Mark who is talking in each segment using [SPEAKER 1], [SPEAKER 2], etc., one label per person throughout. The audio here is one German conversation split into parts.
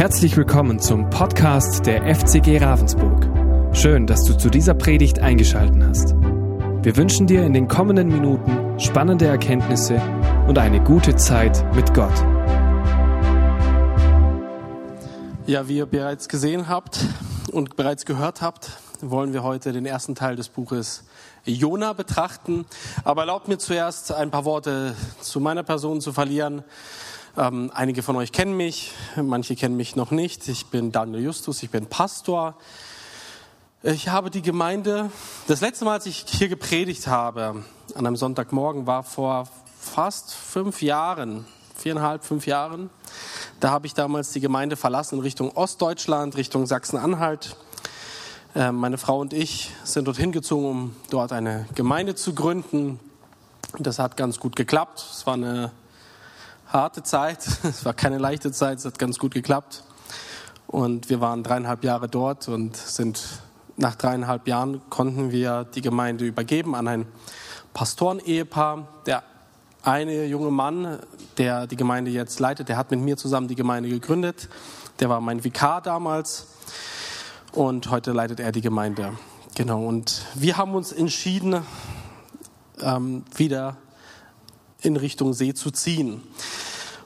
[SPEAKER 1] Herzlich willkommen zum Podcast der FCG Ravensburg. Schön, dass du zu dieser Predigt eingeschaltet hast. Wir wünschen dir in den kommenden Minuten spannende Erkenntnisse und eine gute Zeit mit Gott.
[SPEAKER 2] Ja, wie ihr bereits gesehen habt und bereits gehört habt, wollen wir heute den ersten Teil des Buches Jona betrachten. Aber erlaubt mir zuerst ein paar Worte zu meiner Person zu verlieren. Ähm, einige von euch kennen mich, manche kennen mich noch nicht. Ich bin Daniel Justus, ich bin Pastor. Ich habe die Gemeinde, das letzte Mal, als ich hier gepredigt habe, an einem Sonntagmorgen, war vor fast fünf Jahren, viereinhalb, fünf Jahren. Da habe ich damals die Gemeinde verlassen in Richtung Ostdeutschland, Richtung Sachsen-Anhalt. Ähm, meine Frau und ich sind dorthin gezogen, um dort eine Gemeinde zu gründen. Das hat ganz gut geklappt. Es war eine harte Zeit, es war keine leichte Zeit, es hat ganz gut geklappt. Und wir waren dreieinhalb Jahre dort und sind nach dreieinhalb Jahren konnten wir die Gemeinde übergeben an ein Pastorenehepaar. Der eine junge Mann, der die Gemeinde jetzt leitet, der hat mit mir zusammen die Gemeinde gegründet. Der war mein Vikar damals und heute leitet er die Gemeinde. Genau, und wir haben uns entschieden, ähm, wieder in Richtung See zu ziehen.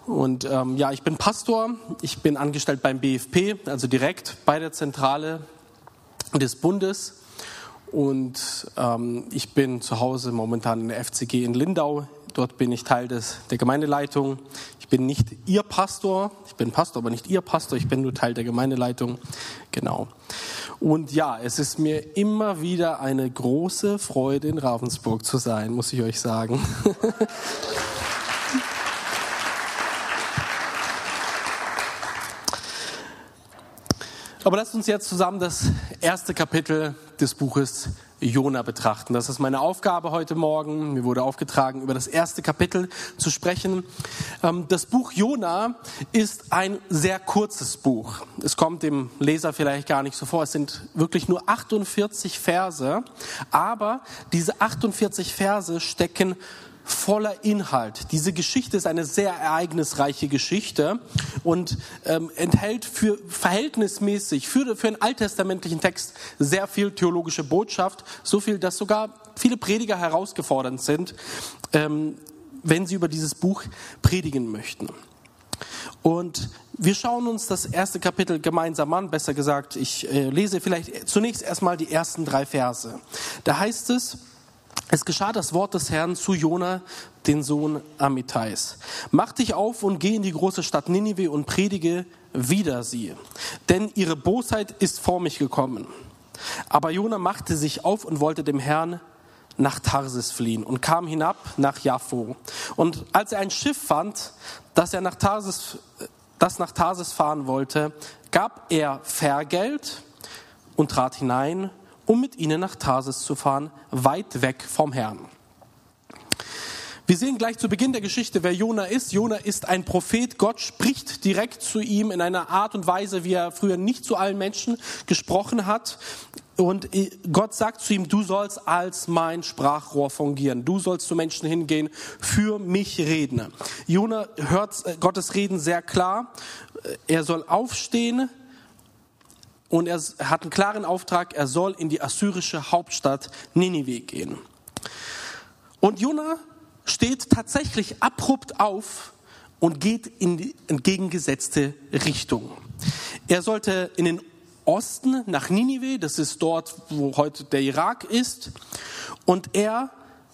[SPEAKER 2] Und ähm, ja, ich bin Pastor, ich bin angestellt beim BFP, also direkt bei der Zentrale des Bundes. Und ähm, ich bin zu Hause momentan in der FCG in Lindau. Dort bin ich Teil des, der Gemeindeleitung. Ich bin nicht Ihr Pastor, ich bin Pastor, aber nicht Ihr Pastor, ich bin nur Teil der Gemeindeleitung. Genau. Und ja, es ist mir immer wieder eine große Freude, in Ravensburg zu sein, muss ich euch sagen. Aber lasst uns jetzt zusammen das erste Kapitel des Buches Jona betrachten. Das ist meine Aufgabe heute Morgen. Mir wurde aufgetragen, über das erste Kapitel zu sprechen. Ähm, das Buch Jona ist ein sehr kurzes Buch. Es kommt dem Leser vielleicht gar nicht so vor. Es sind wirklich nur 48 Verse. Aber diese 48 Verse stecken voller Inhalt. Diese Geschichte ist eine sehr ereignisreiche Geschichte und ähm, enthält für verhältnismäßig für, für einen alttestamentlichen Text sehr viel theologische Botschaft, so viel, dass sogar viele Prediger herausgefordert sind, ähm, wenn sie über dieses Buch predigen möchten. Und wir schauen uns das erste Kapitel gemeinsam an, besser gesagt, ich äh, lese vielleicht zunächst erstmal die ersten drei Verse. Da heißt es, es geschah das Wort des Herrn zu Jona, den Sohn Amittais. Mach dich auf und geh in die große Stadt Ninive und predige wider sie, denn ihre Bosheit ist vor mich gekommen. Aber Jona machte sich auf und wollte dem Herrn nach Tarsis fliehen und kam hinab nach Jaffo. Und als er ein Schiff fand, das er nach Tarsis, das nach Tarsis fahren wollte, gab er Vergelt und trat hinein um mit ihnen nach Tarsis zu fahren, weit weg vom Herrn. Wir sehen gleich zu Beginn der Geschichte, wer Jona ist. Jona ist ein Prophet. Gott spricht direkt zu ihm in einer Art und Weise, wie er früher nicht zu allen Menschen gesprochen hat. Und Gott sagt zu ihm, du sollst als mein Sprachrohr fungieren. Du sollst zu Menschen hingehen, für mich reden. Jona hört Gottes Reden sehr klar. Er soll aufstehen, und er hat einen klaren Auftrag, er soll in die assyrische Hauptstadt Ninive gehen. Und Jona steht tatsächlich abrupt auf und geht in die entgegengesetzte Richtung. Er sollte in den Osten nach Ninive, das ist dort, wo heute der Irak ist, und er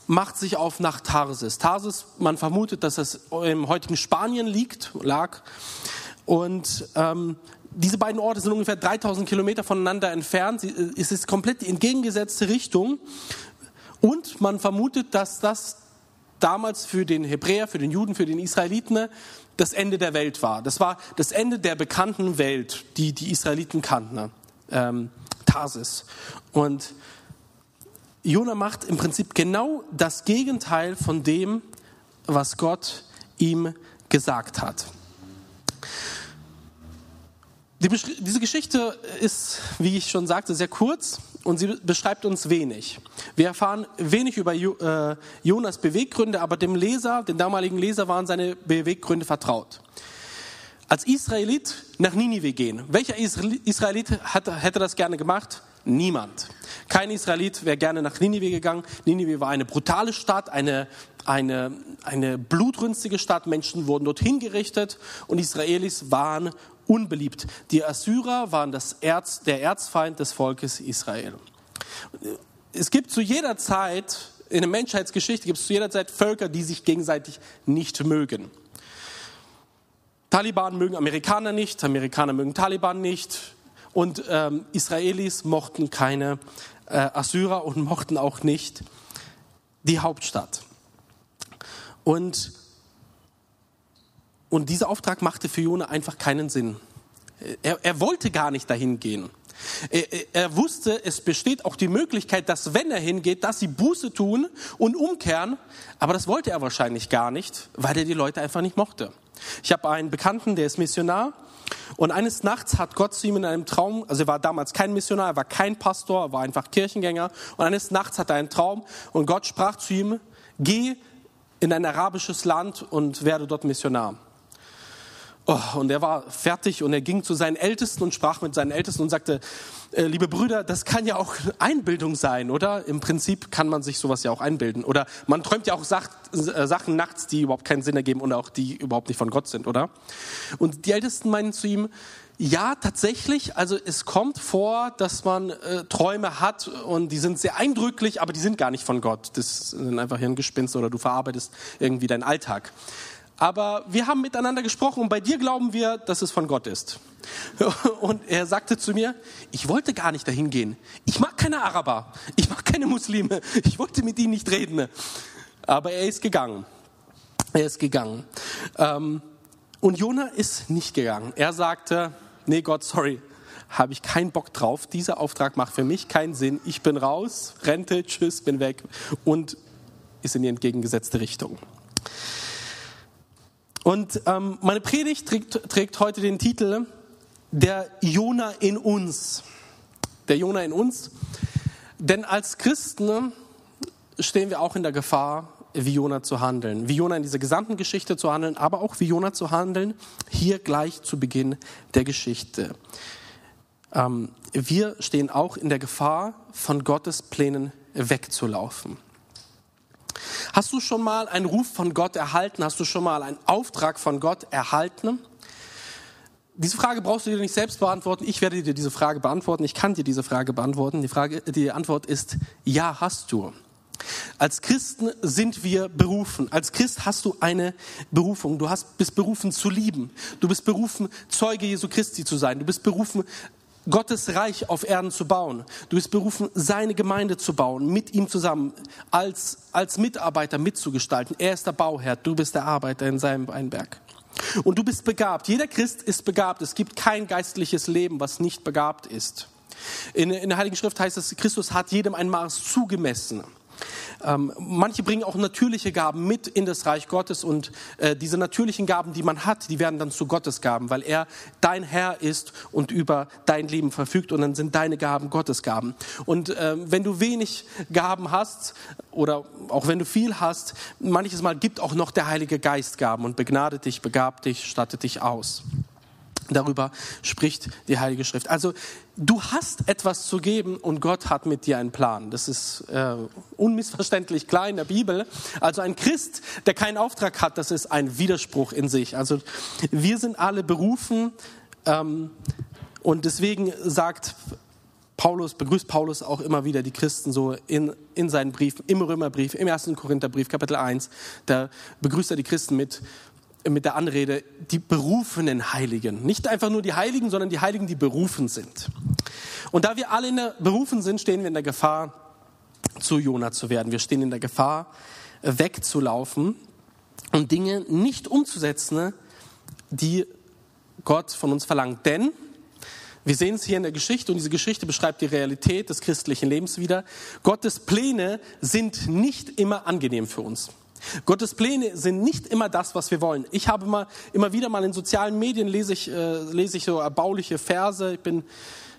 [SPEAKER 2] macht sich auf nach Tarsis. Tarsis, man vermutet, dass es im heutigen Spanien liegt, lag. Und ähm, diese beiden Orte sind ungefähr 3000 Kilometer voneinander entfernt. Äh, es ist komplett die entgegengesetzte Richtung. Und man vermutet, dass das damals für den Hebräer, für den Juden, für den Israeliten das Ende der Welt war. Das war das Ende der bekannten Welt, die die Israeliten kannten. Ähm, Tarsis. Und Jona macht im Prinzip genau das Gegenteil von dem, was Gott ihm gesagt hat. Die, diese Geschichte ist, wie ich schon sagte, sehr kurz und sie beschreibt uns wenig. Wir erfahren wenig über äh, Jonas Beweggründe, aber dem Leser, dem damaligen Leser, waren seine Beweggründe vertraut. als Israelit nach Ninive gehen. Welcher Israelit hätte das gerne gemacht? Niemand. Kein Israelit wäre gerne nach Ninive gegangen. Ninive war eine brutale Stadt, eine, eine, eine blutrünstige Stadt. Menschen wurden dort hingerichtet und Israelis waren unbeliebt. Die Assyrer waren das Erz, der Erzfeind des Volkes Israel. Es gibt zu jeder Zeit, in der Menschheitsgeschichte gibt es zu jeder Zeit Völker, die sich gegenseitig nicht mögen. Taliban mögen Amerikaner nicht, Amerikaner mögen Taliban nicht und ähm, Israelis mochten keine äh, Assyrer und mochten auch nicht die Hauptstadt. Und, und dieser Auftrag machte für Jona einfach keinen Sinn. Er, er wollte gar nicht dahin gehen. Er, er, wusste, es besteht auch die Möglichkeit, dass wenn er hingeht, dass sie Buße tun und umkehren. Aber das wollte er wahrscheinlich gar nicht, weil er die Leute einfach nicht mochte. Ich habe einen Bekannten, der ist Missionar. Und eines Nachts hat Gott zu ihm in einem Traum, also er war damals kein Missionar, er war kein Pastor, er war einfach Kirchengänger. Und eines Nachts hat er einen Traum und Gott sprach zu ihm, geh in ein arabisches Land und werde dort Missionar. Oh, und er war fertig und er ging zu seinen Ältesten und sprach mit seinen Ältesten und sagte, äh, liebe Brüder, das kann ja auch Einbildung sein, oder? Im Prinzip kann man sich sowas ja auch einbilden. Oder man träumt ja auch äh, Sachen nachts, die überhaupt keinen Sinn ergeben und auch die überhaupt nicht von Gott sind, oder? Und die Ältesten meinen zu ihm, ja, tatsächlich. Also es kommt vor, dass man äh, Träume hat und die sind sehr eindrücklich, aber die sind gar nicht von Gott. Das sind einfach Hirngespinste oder du verarbeitest irgendwie deinen Alltag aber wir haben miteinander gesprochen und bei dir glauben wir, dass es von Gott ist. Und er sagte zu mir, ich wollte gar nicht dahin gehen. Ich mag keine Araber, ich mag keine Muslime, ich wollte mit ihnen nicht reden. Aber er ist gegangen. Er ist gegangen. Ähm, und Jona ist nicht gegangen. Er sagte, nee Gott, sorry, habe ich keinen Bock drauf. Dieser Auftrag macht für mich keinen Sinn. Ich bin raus, Rente, tschüss, bin weg und ist in die entgegengesetzte Richtung. Und ähm, meine Predigt trägt, trägt heute den Titel Der Jona in uns. Der Jona in uns. Denn als Christen stehen wir auch in der Gefahr, wie Jona zu handeln. Wie Jona in dieser gesamten Geschichte zu handeln, aber auch wie Jona zu handeln, hier gleich zu Beginn der Geschichte. Ähm, wir stehen auch in der Gefahr, von Gottes Plänen wegzulaufen. Hast du schon mal einen Ruf von Gott erhalten? Hast du schon mal einen Auftrag von Gott erhalten? Diese Frage brauchst du dir nicht selbst beantworten. Ich werde dir diese Frage beantworten. Ich kann dir diese Frage beantworten. Die, Frage, die Antwort ist, ja, hast du. Als Christen sind wir berufen. Als Christ hast du eine Berufung. Du hast, bist berufen zu lieben. Du bist berufen, Zeuge Jesu Christi zu sein. Du bist berufen, Gottes Reich auf Erden zu bauen. Du bist berufen, seine Gemeinde zu bauen, mit ihm zusammen, als, als Mitarbeiter mitzugestalten. Er ist der Bauherr, du bist der Arbeiter in seinem Weinberg. Und du bist begabt. Jeder Christ ist begabt. Es gibt kein geistliches Leben, was nicht begabt ist. In, in der Heiligen Schrift heißt es, Christus hat jedem ein Maß zugemessen. Ähm, manche bringen auch natürliche Gaben mit in das Reich Gottes und äh, diese natürlichen Gaben, die man hat, die werden dann zu Gottes Gaben, weil er dein Herr ist und über dein Leben verfügt und dann sind deine Gaben Gottes Gaben. Und äh, wenn du wenig Gaben hast oder auch wenn du viel hast, manches Mal gibt auch noch der Heilige Geist Gaben und begnadet dich, begabt dich, stattet dich aus. Darüber spricht die Heilige Schrift. Also du hast etwas zu geben und Gott hat mit dir einen Plan. Das ist äh, unmissverständlich klar in der Bibel. Also ein Christ, der keinen Auftrag hat, das ist ein Widerspruch in sich. Also wir sind alle berufen ähm, und deswegen sagt Paulus, begrüßt Paulus auch immer wieder die Christen so in, in seinen Briefen, im Römerbrief, im ersten Korintherbrief, Kapitel 1, da begrüßt er die Christen mit, mit der Anrede die berufenen Heiligen. Nicht einfach nur die Heiligen, sondern die Heiligen, die berufen sind. Und da wir alle in der berufen sind, stehen wir in der Gefahr, zu Jona zu werden. Wir stehen in der Gefahr, wegzulaufen und Dinge nicht umzusetzen, die Gott von uns verlangt. Denn wir sehen es hier in der Geschichte und diese Geschichte beschreibt die Realität des christlichen Lebens wieder. Gottes Pläne sind nicht immer angenehm für uns. Gottes Pläne sind nicht immer das, was wir wollen. Ich habe mal immer wieder mal in sozialen Medien lese ich, äh, lese ich so erbauliche Verse. Ich bin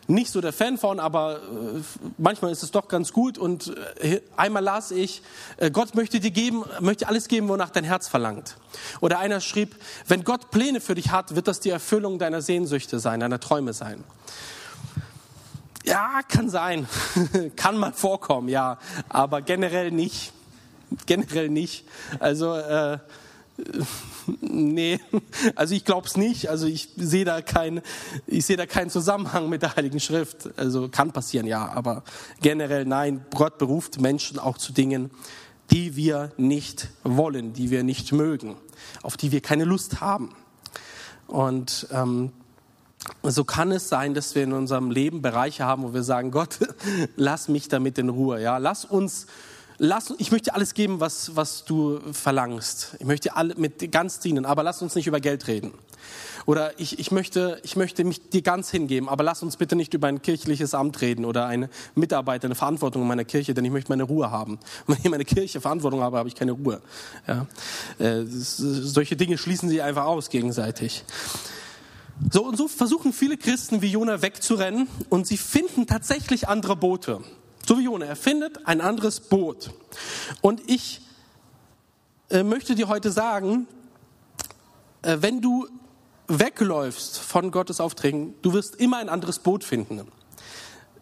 [SPEAKER 2] nicht so der Fan von, aber äh, manchmal ist es doch ganz gut. Und äh, einmal las ich, äh, Gott möchte dir geben, möchte alles geben, wonach dein Herz verlangt. Oder einer schrieb, wenn Gott Pläne für dich hat, wird das die Erfüllung deiner Sehnsüchte sein, deiner Träume sein. Ja, kann sein. kann mal vorkommen, ja. Aber generell nicht. Generell nicht. Also, äh, nee, also ich glaube es nicht. Also ich sehe da kein, ich sehe da keinen Zusammenhang mit der Heiligen Schrift. Also kann passieren, ja, aber generell nein. Gott beruft Menschen auch zu Dingen, die wir nicht wollen, die wir nicht mögen, auf die wir keine Lust haben. Und ähm, so kann es sein, dass wir in unserem Leben Bereiche haben, wo wir sagen, Gott, lass mich damit in Ruhe. Ja, lass uns lass, ich möchte alles geben, was, was du verlangst. Ich möchte alle mit ganz dienen, aber lass uns nicht über Geld reden. Oder ich, ich, möchte, ich möchte mich dir ganz hingeben, aber lass uns bitte nicht über ein kirchliches Amt reden oder eine Mitarbeiter, eine Verantwortung in meiner Kirche, denn ich möchte meine Ruhe haben. wenn ich in meiner Kirche Verantwortung habe, habe ich keine Ruhe. Ja. Äh, solche Dinge schließen sich einfach aus gegenseitig. So und so versuchen viele Christen wie Jona wegzurennen und sie finden tatsächlich andere Boote. So wie Jona, er findet ein anderes Boot. Und ich äh, möchte dir heute sagen, äh, wenn du wegläufst von Gottes Aufträgen, du wirst immer ein anderes Boot finden.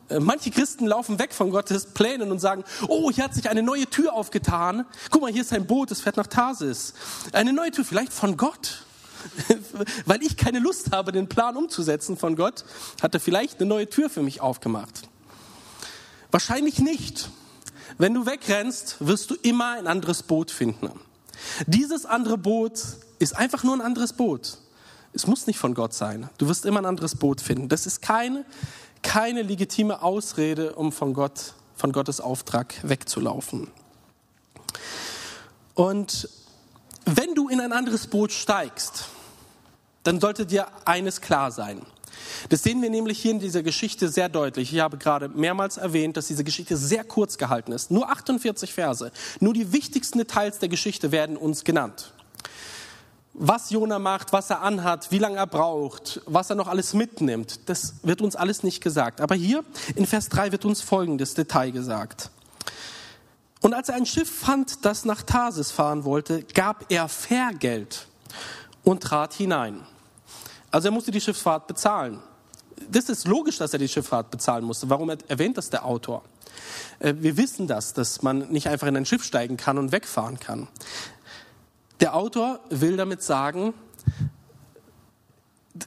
[SPEAKER 2] Äh, manche Christen laufen weg von Gottes Plänen und sagen, oh, hier hat sich eine neue Tür aufgetan. Guck mal, hier ist ein Boot, es fährt nach Tarsis. Eine neue Tür, vielleicht von Gott. Weil ich keine Lust habe, den Plan umzusetzen von Gott, hat er vielleicht eine neue Tür für mich aufgemacht. Wahrscheinlich nicht. Wenn du wegrennst, wirst du immer ein anderes Boot finden. Dieses andere Boot ist einfach nur ein anderes Boot. Es muss nicht von Gott sein. Du wirst immer ein anderes Boot finden. Das ist keine, keine legitime Ausrede, um von Gott, von Gottes Auftrag wegzulaufen. Und wenn du in ein anderes Boot steigst, dann sollte dir eines klar sein. Das sehen wir nämlich hier in dieser Geschichte sehr deutlich. Ich habe gerade mehrmals erwähnt, dass diese Geschichte sehr kurz gehalten ist. Nur 48 Verse. Nur die wichtigsten Details der Geschichte werden uns genannt. Was Jona macht, was er anhat, wie lange er braucht, was er noch alles mitnimmt, das wird uns alles nicht gesagt. Aber hier in Vers 3 wird uns folgendes Detail gesagt. Und als er ein Schiff fand, das nach Tarsis fahren wollte, gab er Fährgeld und trat hinein. Also er musste die Schifffahrt bezahlen. Das ist logisch, dass er die Schifffahrt bezahlen musste. Warum erwähnt das der Autor? Äh, wir wissen das, dass man nicht einfach in ein Schiff steigen kann und wegfahren kann. Der Autor will damit sagen,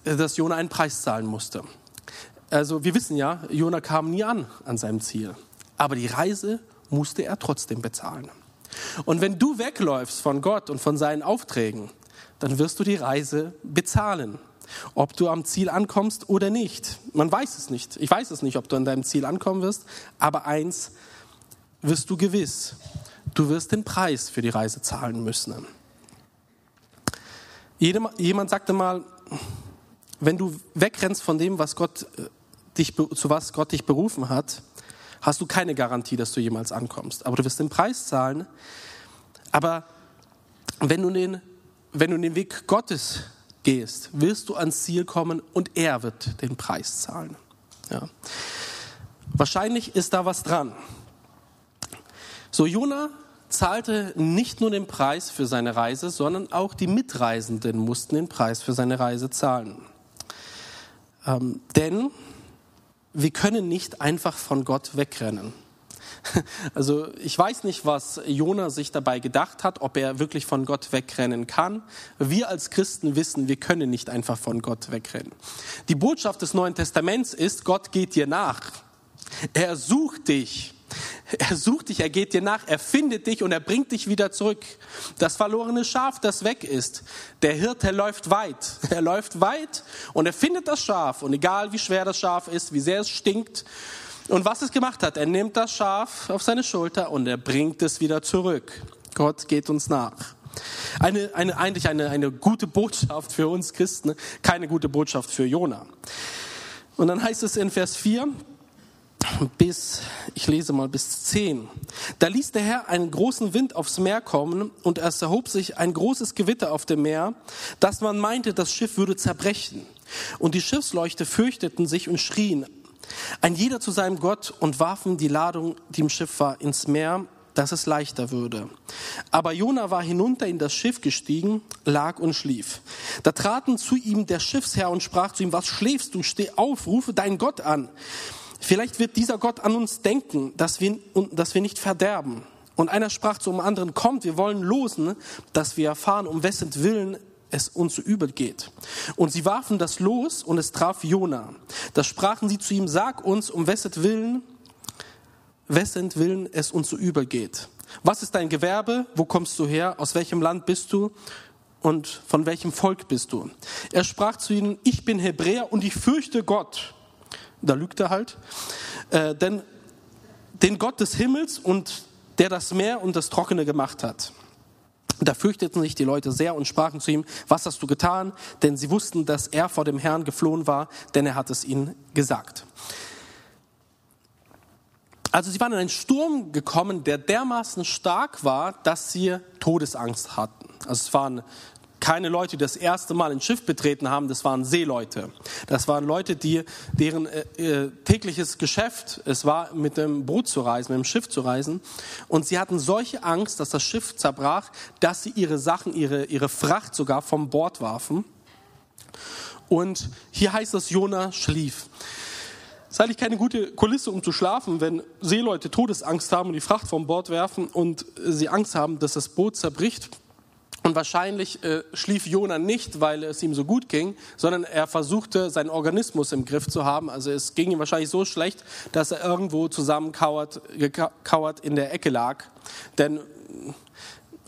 [SPEAKER 2] dass Jona einen Preis zahlen musste. Also wir wissen ja, Jona kam nie an an seinem Ziel. Aber die Reise musste er trotzdem bezahlen. Und wenn du wegläufst von Gott und von seinen Aufträgen, dann wirst du die Reise bezahlen ob du am Ziel ankommst oder nicht. Man weiß es nicht. Ich weiß es nicht, ob du an deinem Ziel ankommen wirst, aber eins wirst du gewiss. Du wirst den Preis für die Reise zahlen müssen. Jemand sagte mal, wenn du wegrennst von dem, was Gott äh, dich, zu was Gott dich berufen hat, hast du keine Garantie, dass du jemals ankommst. Aber du wirst den Preis zahlen. Aber wenn du den, wenn du den Weg Gottes gehst, wirst du ans Ziel kommen und er wird den Preis zahlen. Ja. Wahrscheinlich ist da was dran. So, Jona zahlte nicht nur den Preis für seine Reise, sondern auch die Mitreisenden mussten den Preis für seine Reise zahlen. Ähm, denn wir können nicht einfach von Gott wegrennen. Also ich weiß nicht, was Jona sich dabei gedacht hat, ob er wirklich von Gott wegrennen kann. Wir als Christen wissen, wir können nicht einfach von Gott wegrennen. Die Botschaft des Neuen Testaments ist, Gott geht dir nach. Er sucht dich. Er sucht dich, er geht dir nach, er findet dich und er bringt dich wieder zurück. Das verlorene Schaf, das weg ist. Der Hirte läuft weit. Er läuft weit und er findet das Schaf. Und egal wie schwer das Schaf ist, wie sehr es stinkt, und was es gemacht hat, er nimmt das Schaf auf seine Schulter und er bringt es wieder zurück. Gott geht uns nach. Eine, eine, eigentlich eine, eine gute Botschaft für uns Christen, keine gute Botschaft für Jona. Und dann heißt es in Vers 4 bis, ich lese mal bis 10. Da ließ der Herr einen großen Wind aufs Meer kommen und es erhob sich ein großes Gewitter auf dem Meer, dass man meinte, das Schiff würde zerbrechen. Und die Schiffsleuchte fürchteten sich und schrien, Ein jeder zu seinem Gott und warfen die Ladung, die im Schiff war, ins Meer, dass es leichter würde. Aber Jona war hinunter in das Schiff gestiegen, lag und schlief. Da traten zu ihm der Schiffsherr und sprach zu ihm, was schläfst du? Steh auf, rufe deinen Gott an. Vielleicht wird dieser Gott an uns denken, dass wir, dass wir nicht verderben. Und einer sprach zum anderen, kommt, wir wollen losen, dass wir erfahren, um wessen Willen es uns so übel geht. Und sie warfen das los und es traf Jona. Da sprachen sie zu ihm, sag uns, um wessen Willen, wessen Willen es uns so übel geht. Was ist dein Gewerbe? Wo kommst du her? Aus welchem Land bist du? Und von welchem Volk bist du? Er sprach zu ihnen, ich bin Hebräer und ich fürchte Gott. Da lügt er halt. Äh, denn den Gott des Himmels und der das Meer und das Trockene gemacht hat. Da fürchteten sich die Leute sehr und sprachen zu ihm, was hast du getan? Denn sie wussten, dass er vor dem Herrn geflohen war, denn er hat es ihnen gesagt. Also sie waren in einen Sturm gekommen, der dermaßen stark war, dass sie Todesangst hatten. Also es waren keine Leute, die das erste Mal ein Schiff betreten haben, das waren Seeleute. Das waren Leute, die, deren äh, äh, tägliches Geschäft es war, mit dem Boot zu reisen, mit dem Schiff zu reisen. Und sie hatten solche Angst, dass das Schiff zerbrach, dass sie ihre Sachen, ihre, ihre Fracht sogar vom Bord warfen. Und hier heißt es, Jona schlief. Es ist eigentlich keine gute Kulisse, um zu schlafen, wenn Seeleute Todesangst haben und die Fracht vom Bord werfen und sie Angst haben, dass das Boot zerbricht. Und wahrscheinlich äh, schlief Jona nicht, weil es ihm so gut ging, sondern er versuchte, seinen Organismus im Griff zu haben. Also es ging ihm wahrscheinlich so schlecht, dass er irgendwo zusammenkauert gekauert in der Ecke lag. Denn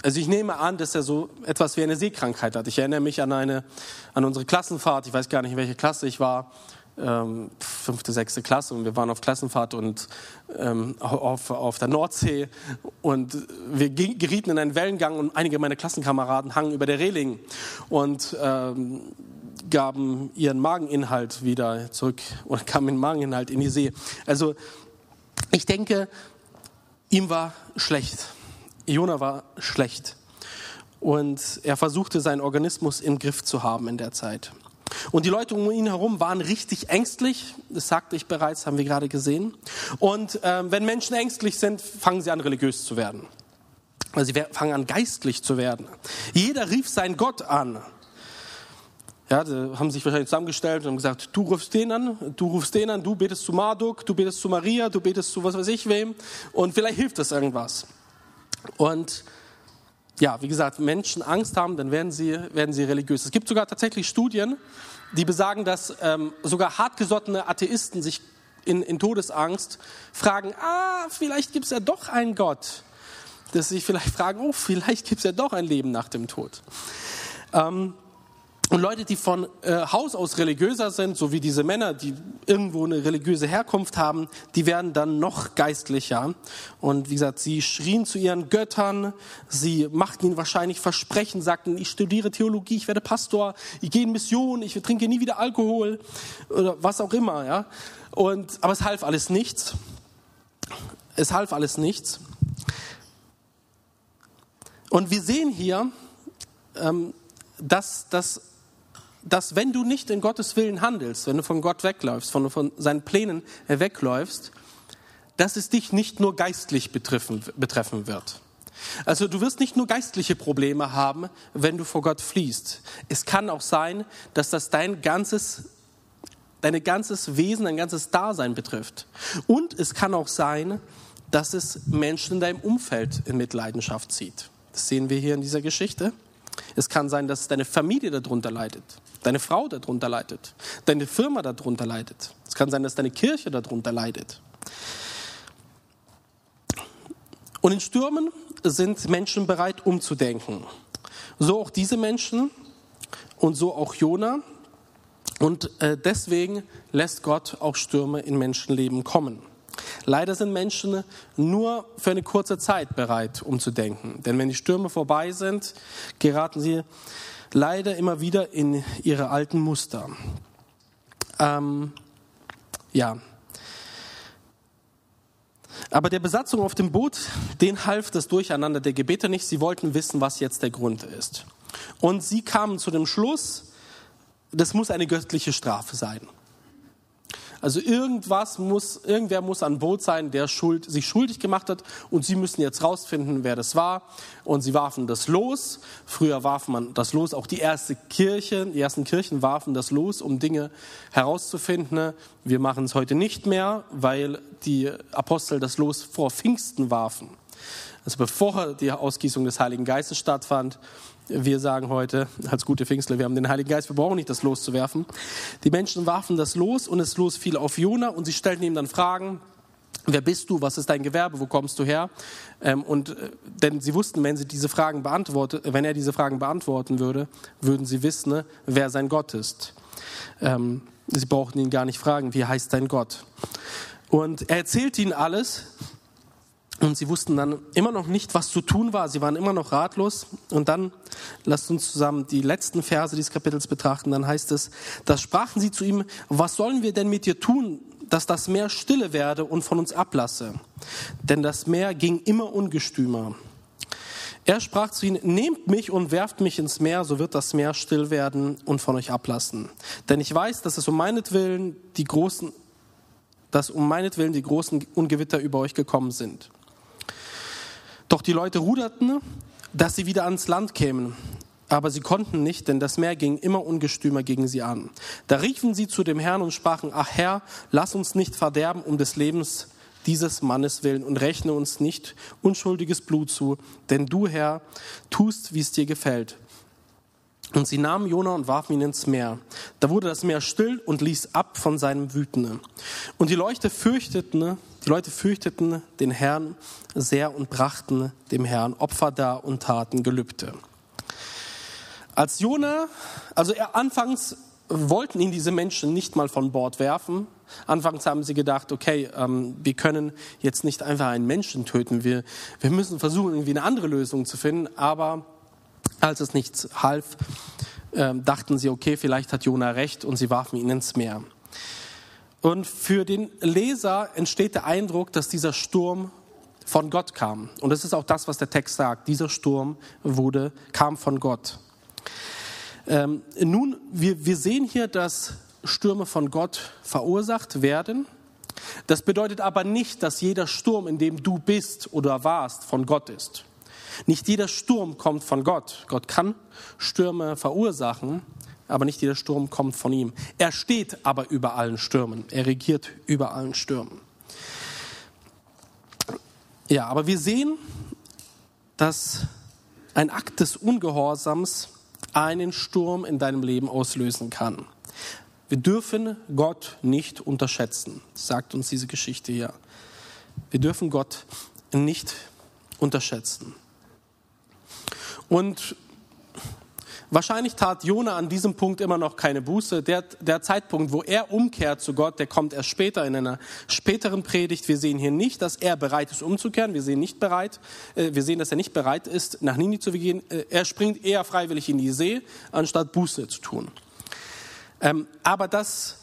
[SPEAKER 2] also ich nehme an, dass er so etwas wie eine Seekrankheit hat. Ich erinnere mich an eine, an unsere Klassenfahrt. Ich weiß gar nicht, in welcher Klasse ich war ähm, fünfte, sechste Klasse und wir waren auf Klassenfahrt und ähm, auf, auf der Nordsee und wir gerieten in einen Wellengang und einige meiner Klassenkameraden hangen über der Reling und ähm, gaben ihren Mageninhalt wieder zurück oder kamen den Mageninhalt in die See. Also ich denke, ihm war schlecht. Jona war schlecht. Und er versuchte, seinen Organismus im Griff zu haben in der Zeit. Und die Leute um ihn herum waren richtig ängstlich. Das sagte ich bereits, haben wir gerade gesehen. Und ähm, wenn Menschen ängstlich sind, fangen sie an, religiös zu werden. Also sie fangen an, geistlich zu werden. Jeder rief seinen Gott an. Ja, haben sich wahrscheinlich zusammengestellt und haben gesagt, du rufst den an, du rufst den an, du betest zu Marduk, du betest zu Maria, du betest zu was weiß ich wem und vielleicht hilft das irgendwas. Und ja, wie gesagt, Menschen Angst haben, dann werden sie, werden sie religiös. Es gibt sogar tatsächlich Studien, die besagen, dass ähm, sogar hartgesottene Atheisten sich in, in Todesangst fragen, ah, vielleicht gibt es ja doch einen Gott. Dass sie sich vielleicht fragen, oh, vielleicht gibt es ja doch ein Leben nach dem Tod. Ähm, und Leute, die von äh, Haus aus religiöser sind, so wie diese Männer, die irgendwo eine religiöse Herkunft haben, die werden dann noch geistlicher. Und wie gesagt, sie schrien zu ihren Göttern, sie machten ihnen wahrscheinlich Versprechen, sagten, ich studiere Theologie, ich werde Pastor, ich gehe in Mission, ich trinke nie wieder Alkohol oder was auch immer. Ja? Und, aber es half alles nichts. Es half alles nichts. Und wir sehen hier, ähm, dass das dass wenn du nicht in Gottes Willen handelst, wenn du von Gott wegläufst, von, von seinen Plänen wegläufst, dass es dich nicht nur geistlich betreffen, betreffen wird. Also du wirst nicht nur geistliche Probleme haben, wenn du vor Gott fließt. Es kann auch sein, dass das dein ganzes, dein ganzes Wesen, dein ganzes Dasein betrifft. Und es kann auch sein, dass es Menschen in deinem Umfeld in Mitleidenschaft zieht. Das sehen wir hier in dieser Geschichte. Es kann sein, dass deine Familie darunter leidet deine Frau darunter leidet, deine Firma darunter leidet. Es kann sein, dass deine Kirche darunter leidet. Und in Stürmen sind Menschen bereit umzudenken. So auch diese Menschen und so auch Jona. Und äh, deswegen lässt Gott auch Stürme in Menschenleben kommen. Leider sind Menschen nur für eine kurze Zeit bereit umzudenken. Denn wenn die Stürme vorbei sind, geraten sie leider immer wieder in ihre alten Muster. Ähm, ja. Aber der Besatzung auf dem Boot, den half das Durcheinander der Gebete nicht. Sie wollten wissen, was jetzt der Grund ist. Und sie kamen zu dem Schluss, das muss eine göttliche Strafe sein. Also irgendwas muss, irgendwer muss an Boot sein, der schuld, sich schuldig gemacht hat und sie müssen jetzt rausfinden, wer das war. Und sie warfen das los. Früher warf man das los, auch die erste Kirche, die ersten Kirchen warfen das los, um Dinge herauszufinden. Wir machen es heute nicht mehr, weil die Apostel das Los vor Pfingsten warfen. Also bevor die Ausgießung des Heiligen Geistes stattfand, wir sagen heute als gute Pfingstler, wir haben den Heiligen Geist, wir brauchen nicht das Los zu werfen. Die Menschen warfen das Los und das Los fiel auf Jona und sie stellten ihm dann Fragen. Wer bist du? Was ist dein Gewerbe? Wo kommst du her? Ähm, und äh, denn sie wussten, wenn sie diese Fragen beantwortet, wenn er diese Fragen beantworten würde, würden sie wissen, ne, wer sein Gott ist. Ähm, sie brauchten ihn gar nicht fragen, wie heißt dein Gott? Und er erzählt ihnen alles und sie wussten dann immer noch nicht, was zu tun war. Sie waren immer noch ratlos. Und dann, lasst uns zusammen die letzten Verse dieses Kapitels betrachten. Dann heißt es, da sprachen sie zu ihm, was sollen wir denn mit dir tun, dass das Meer stille werde und von uns ablasse? Denn das Meer ging immer ungestümer. Er sprach zu ihnen, nehmt mich und werft mich ins Meer, so wird das Meer still werden und von euch ablassen. Denn ich weiß, dass es um meinetwillen die großen, dass um meinetwillen die großen Ungewitter über euch gekommen sind. Doch die Leute ruderten, dass sie wieder ans Land kämen. Aber sie konnten nicht, denn das Meer ging immer ungestümer gegen sie an. Da riefen sie zu dem Herrn und sprachen, ach Herr, lass uns nicht verderben um des Lebens dieses Mannes willen und rechne uns nicht unschuldiges Blut zu, denn du, Herr, tust, wie es dir gefällt. Und sie nahmen Jona und warfen ihn ins Meer. Da wurde das Meer still und ließ ab von seinem Wütende. Und die Leute fürchteten, die Leute fürchteten den Herrn sehr und brachten dem Herrn Opfer dar und taten Gelübde. Als Jona, also er anfangs wollten ihn diese Menschen nicht mal von Bord werfen. Anfangs haben sie gedacht, okay, ähm, wir können jetzt nicht einfach einen Menschen töten. Wir, wir müssen versuchen, irgendwie eine andere Lösung zu finden. Aber als es nichts half, ähm, dachten sie, okay, vielleicht hat Jona recht und sie warfen ihn ins Meer. Und für den Leser entsteht der Eindruck, dass dieser Sturm von Gott kam. Und das ist auch das, was der Text sagt. Dieser Sturm wurde, kam von Gott. Ähm, nun, wir, wir sehen hier, dass Stürme von Gott verursacht werden. Das bedeutet aber nicht, dass jeder Sturm, in dem du bist oder warst, von Gott ist. Nicht jeder Sturm kommt von Gott. Gott kann Stürme verursachen, aber nicht jeder Sturm kommt von ihm. Er steht aber über allen Stürmen. Er regiert über allen Stürmen. Ja, aber wir sehen, dass ein Akt des Ungehorsams einen Sturm in deinem Leben auslösen kann. Wir dürfen Gott nicht unterschätzen, sagt uns diese Geschichte hier. Wir dürfen Gott nicht unterschätzen. Und wahrscheinlich tat Jona an diesem Punkt immer noch keine Buße. Der, der Zeitpunkt, wo er umkehrt zu Gott, der kommt erst später in einer späteren Predigt. Wir sehen hier nicht, dass er bereit ist umzukehren. Wir sehen nicht bereit. Äh, wir sehen, dass er nicht bereit ist, nach Nini zu gehen. Äh, er springt eher freiwillig in die See, anstatt Buße zu tun. Ähm, aber das,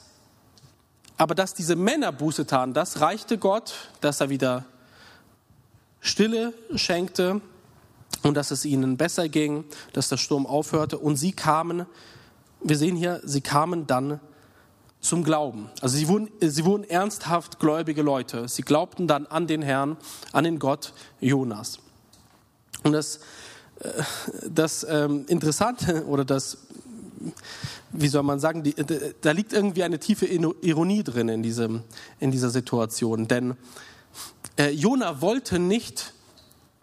[SPEAKER 2] aber dass diese Männer Buße taten, das reichte Gott, dass er wieder Stille schenkte und dass es ihnen besser ging, dass der Sturm aufhörte und sie kamen, wir sehen hier, sie kamen dann zum Glauben. Also sie wurden, sie wurden ernsthaft gläubige Leute. Sie glaubten dann an den Herrn, an den Gott Jonas. Und das, äh, das ähm, Interessante oder das, wie soll man sagen, da liegt irgendwie eine tiefe Ironie drin in, diesem, in dieser Situation. Denn äh, Jona wollte nicht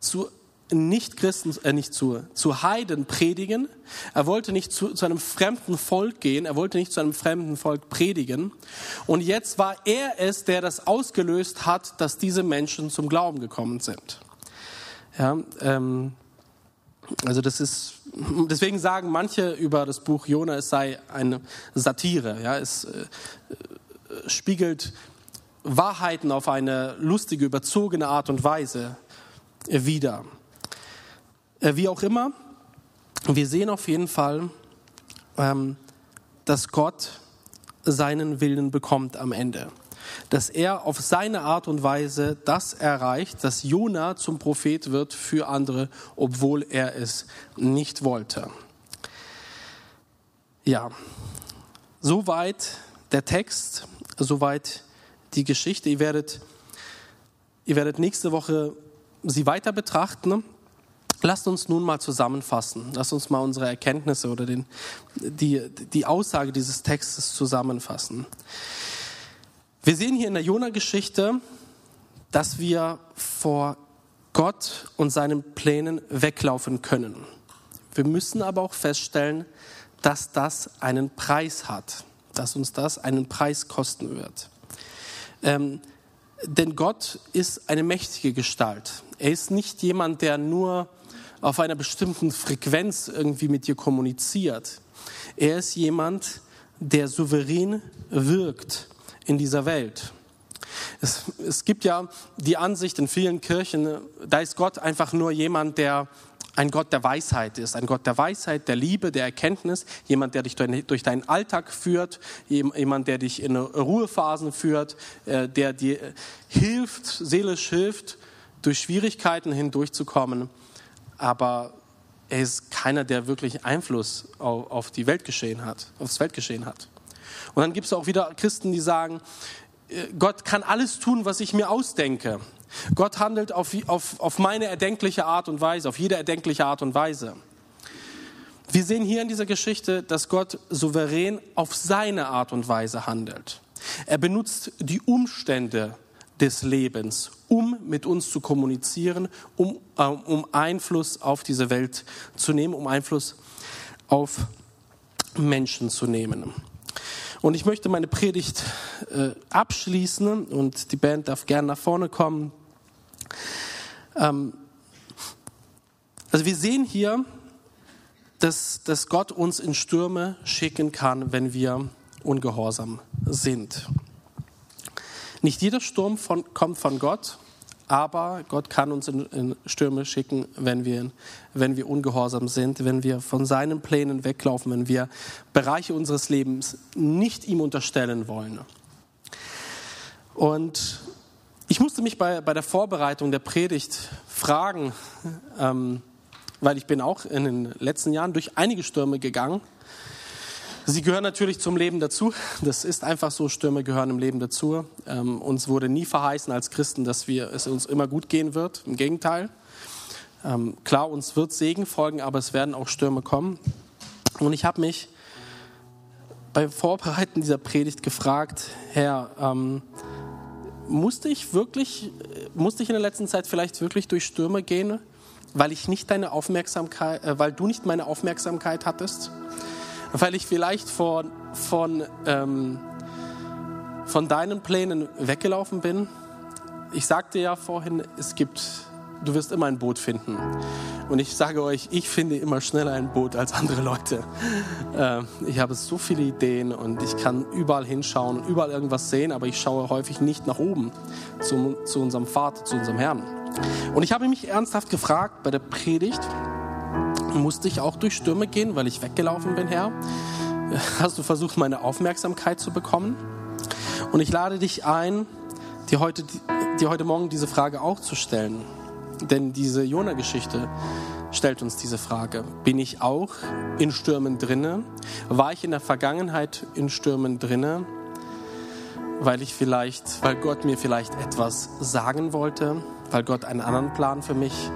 [SPEAKER 2] zu nicht-Christen, äh, nicht zu, zu Heiden predigen. Er wollte nicht zu, zu einem fremden Volk gehen. Er wollte nicht zu einem fremden Volk predigen. Und jetzt war er es, der das ausgelöst hat, dass diese Menschen zum Glauben gekommen sind. Ja, ähm, also das ist, deswegen sagen manche über das Buch Jona, es sei eine Satire. Ja, es äh, spiegelt Wahrheiten auf eine lustige, überzogene Art und Weise wider. Äh, wie auch immer, wir sehen auf jeden Fall, ähm, dass Gott seinen Willen bekommt am Ende. Dass er auf seine Art und Weise das erreicht, dass Jona zum Prophet wird für andere, obwohl er es nicht wollte. Ja, soweit der Text, soweit die Geschichte. Ihr werdet, ihr werdet nächste Woche sie weiter betrachten. Lasst uns nun mal zusammenfassen. Lasst uns mal unsere Erkenntnisse oder den, die, die Aussage dieses Textes zusammenfassen. Wir sehen hier in der Jona-Geschichte, dass wir vor Gott und seinen Plänen weglaufen können. Wir müssen aber auch feststellen, dass das einen Preis hat, dass uns das einen Preis kosten wird. Ähm, denn Gott ist eine mächtige Gestalt. Er ist nicht jemand, der nur auf einer bestimmten Frequenz irgendwie mit dir kommuniziert. Er ist jemand, der souverän wirkt in dieser Welt. Es, es gibt ja die Ansicht in vielen Kirchen, da ist Gott einfach nur jemand, der ein Gott der Weisheit ist, ein Gott der Weisheit, der Liebe, der Erkenntnis, jemand, der dich durch deinen Alltag führt, jemand, der dich in Ruhephasen führt, äh, der dir hilft, seelisch hilft, durch Schwierigkeiten hindurchzukommen aber er ist keiner, der wirklich Einfluss auf, auf die Weltgeschehen hat, aufs Weltgeschehen hat. Und dann gibt es auch wieder Christen, die sagen, äh, Gott kann alles tun, was ich mir ausdenke. Gott handelt auf, auf, auf meine erdenkliche Art und Weise, auf jede erdenkliche Art und Weise. Wir sehen hier in dieser Geschichte, dass Gott souverän auf seine Art und Weise handelt. Er benutzt die Umstände des Lebens, um mit uns zu kommunizieren, um, äh, um Einfluss auf diese Welt zu nehmen, um Einfluss auf Menschen zu nehmen. Und ich möchte meine Predigt äh, abschließen und die Band darf gerne nach vorne kommen. Ähm, also wir sehen hier, dass, dass Gott uns in Stürme schicken kann, wenn wir ungehorsam sind. Nicht jeder Sturm von, kommt von Gott, aber Gott kann uns in, in Stürme schicken, wenn wir, wenn wir ungehorsam sind, wenn wir von seinen Plänen weglaufen, wenn wir Bereiche unseres Lebens nicht ihm unterstellen wollen. Und ich musste mich bei, bei der Vorbereitung der Predigt fragen, ähm, weil ich bin auch in den letzten Jahren durch einige Stürme gegangen Sie gehören natürlich zum Leben dazu. Das ist einfach so, Stürme gehören im Leben dazu. Ähm, uns wurde nie verheißen als Christen, dass wir, es uns immer gut gehen wird. Im Gegenteil. Ähm, klar, uns wird Segen folgen, aber es werden auch Stürme kommen. Und ich habe mich beim Vorbereiten dieser Predigt gefragt, Herr, ähm, musste ich wirklich, musste ich in der letzten Zeit vielleicht wirklich durch Stürme gehen, weil ich nicht deine Aufmerksamkeit, äh, weil du nicht meine Aufmerksamkeit hattest? Weil ich vielleicht von, von, ähm, von deinen Plänen weggelaufen bin. Ich sagte ja vorhin, es gibt, du wirst immer ein Boot finden. Und ich sage euch, ich finde immer schneller ein Boot als andere Leute. Äh, ich habe so viele Ideen und ich kann überall hinschauen und überall irgendwas sehen, aber ich schaue häufig nicht nach oben zu, zu unserem Vater, zu unserem Herrn. Und ich habe mich ernsthaft gefragt bei der Predigt, musste ich auch durch Stürme gehen, weil ich weggelaufen bin, Herr. Hast du versucht, meine Aufmerksamkeit zu bekommen? Und ich lade dich ein, dir heute, dir heute Morgen diese Frage auch zu stellen. Denn diese Jona-Geschichte stellt uns diese Frage. Bin ich auch in Stürmen drinne? War ich in der Vergangenheit in Stürmen drinne? Weil ich vielleicht, weil Gott mir vielleicht etwas sagen wollte, weil Gott einen anderen Plan für mich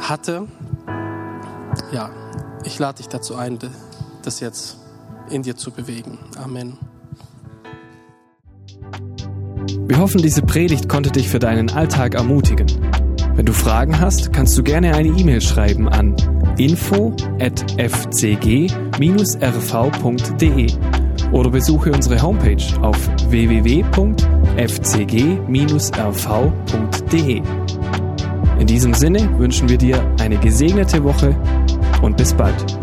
[SPEAKER 2] hatte ja, ich lade dich dazu ein, das jetzt in dir zu bewegen. Amen.
[SPEAKER 1] Wir hoffen, diese Predigt konnte dich für deinen Alltag ermutigen. Wenn du Fragen hast, kannst du gerne eine E-Mail schreiben an info@fcg-rv.de oder besuche unsere Homepage auf www.fcg-rv.de. In diesem Sinne wünschen wir dir eine gesegnete Woche und bis bald.